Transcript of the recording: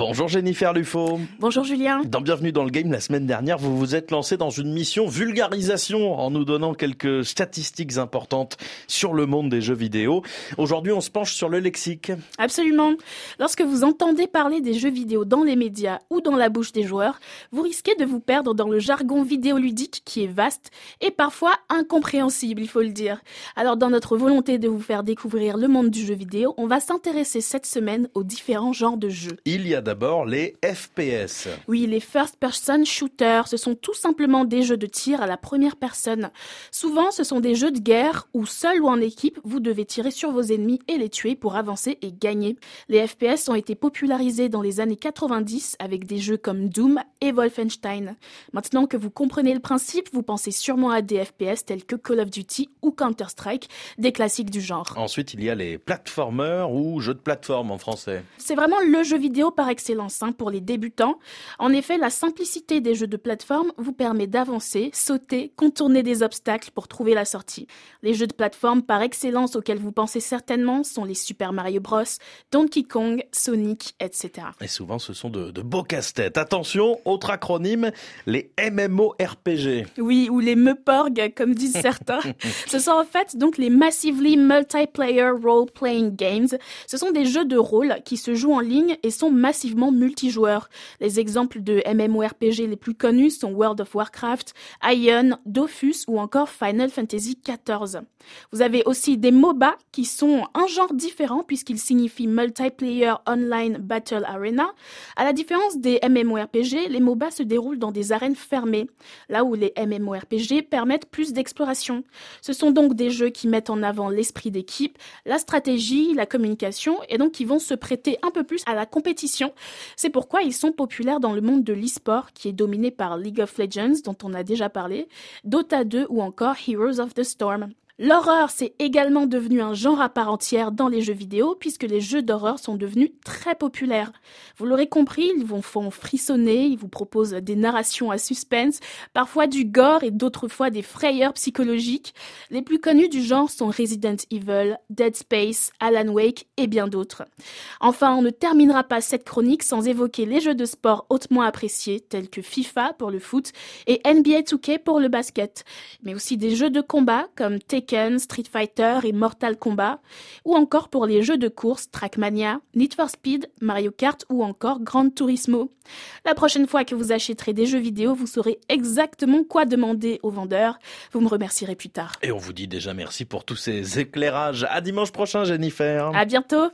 Bonjour Jennifer Lufo. Bonjour Julien. Dans Bienvenue dans le Game, la semaine dernière, vous vous êtes lancé dans une mission vulgarisation en nous donnant quelques statistiques importantes sur le monde des jeux vidéo. Aujourd'hui, on se penche sur le lexique. Absolument. Lorsque vous entendez parler des jeux vidéo dans les médias ou dans la bouche des joueurs, vous risquez de vous perdre dans le jargon vidéoludique qui est vaste et parfois incompréhensible, il faut le dire. Alors dans notre volonté de vous faire découvrir le monde du jeu vidéo, on va s'intéresser cette semaine aux différents genres de jeux. Il y a d'abord les FPS. Oui, les first person shooters, ce sont tout simplement des jeux de tir à la première personne. Souvent, ce sont des jeux de guerre où seul ou en équipe, vous devez tirer sur vos ennemis et les tuer pour avancer et gagner. Les FPS ont été popularisés dans les années 90 avec des jeux comme Doom et Wolfenstein. Maintenant que vous comprenez le principe, vous pensez sûrement à des FPS tels que Call of Duty ou Counter-Strike, des classiques du genre. Ensuite, il y a les platformers ou jeux de plateforme en français. C'est vraiment le jeu vidéo par excellence hein, pour les débutants. En effet, la simplicité des jeux de plateforme vous permet d'avancer, sauter, contourner des obstacles pour trouver la sortie. Les jeux de plateforme par excellence auxquels vous pensez certainement sont les Super Mario Bros, Donkey Kong, Sonic, etc. Et souvent, ce sont de, de beaux casse-têtes. Attention, autre acronyme, les MMORPG. Oui, ou les MEPORG, comme disent certains. ce sont en fait donc les Massively Multiplayer Role-Playing Games. Ce sont des jeux de rôle qui se jouent en ligne et sont massivement multijoueurs. Les exemples de MMORPG les plus connus sont World of Warcraft, Ion, Dofus ou encore Final Fantasy XIV. Vous avez aussi des MOBA qui sont un genre différent puisqu'ils signifient Multiplayer Online Battle Arena. À la différence des MMORPG, les MOBA se déroulent dans des arènes fermées, là où les MMORPG permettent plus d'exploration. Ce sont donc des jeux qui mettent en avant l'esprit d'équipe, la stratégie, la communication et donc qui vont se prêter un peu plus à la compétition. C'est pourquoi ils sont populaires dans le monde de l'e-sport qui est dominé par League of Legends dont on a déjà parlé, Dota 2 ou encore Heroes of the Storm. L'horreur, c'est également devenu un genre à part entière dans les jeux vidéo puisque les jeux d'horreur sont devenus très populaires. Vous l'aurez compris, ils vous font frissonner, ils vous proposent des narrations à suspense, parfois du gore et d'autres fois des frayeurs psychologiques. Les plus connus du genre sont Resident Evil, Dead Space, Alan Wake et bien d'autres. Enfin, on ne terminera pas cette chronique sans évoquer les jeux de sport hautement appréciés tels que FIFA pour le foot et NBA 2K pour le basket, mais aussi des jeux de combat comme Tekken Street Fighter et Mortal Kombat, ou encore pour les jeux de course Trackmania, Need for Speed, Mario Kart ou encore Gran Turismo. La prochaine fois que vous achèterez des jeux vidéo, vous saurez exactement quoi demander au vendeur. Vous me remercierez plus tard. Et on vous dit déjà merci pour tous ces éclairages. À dimanche prochain, Jennifer. À bientôt.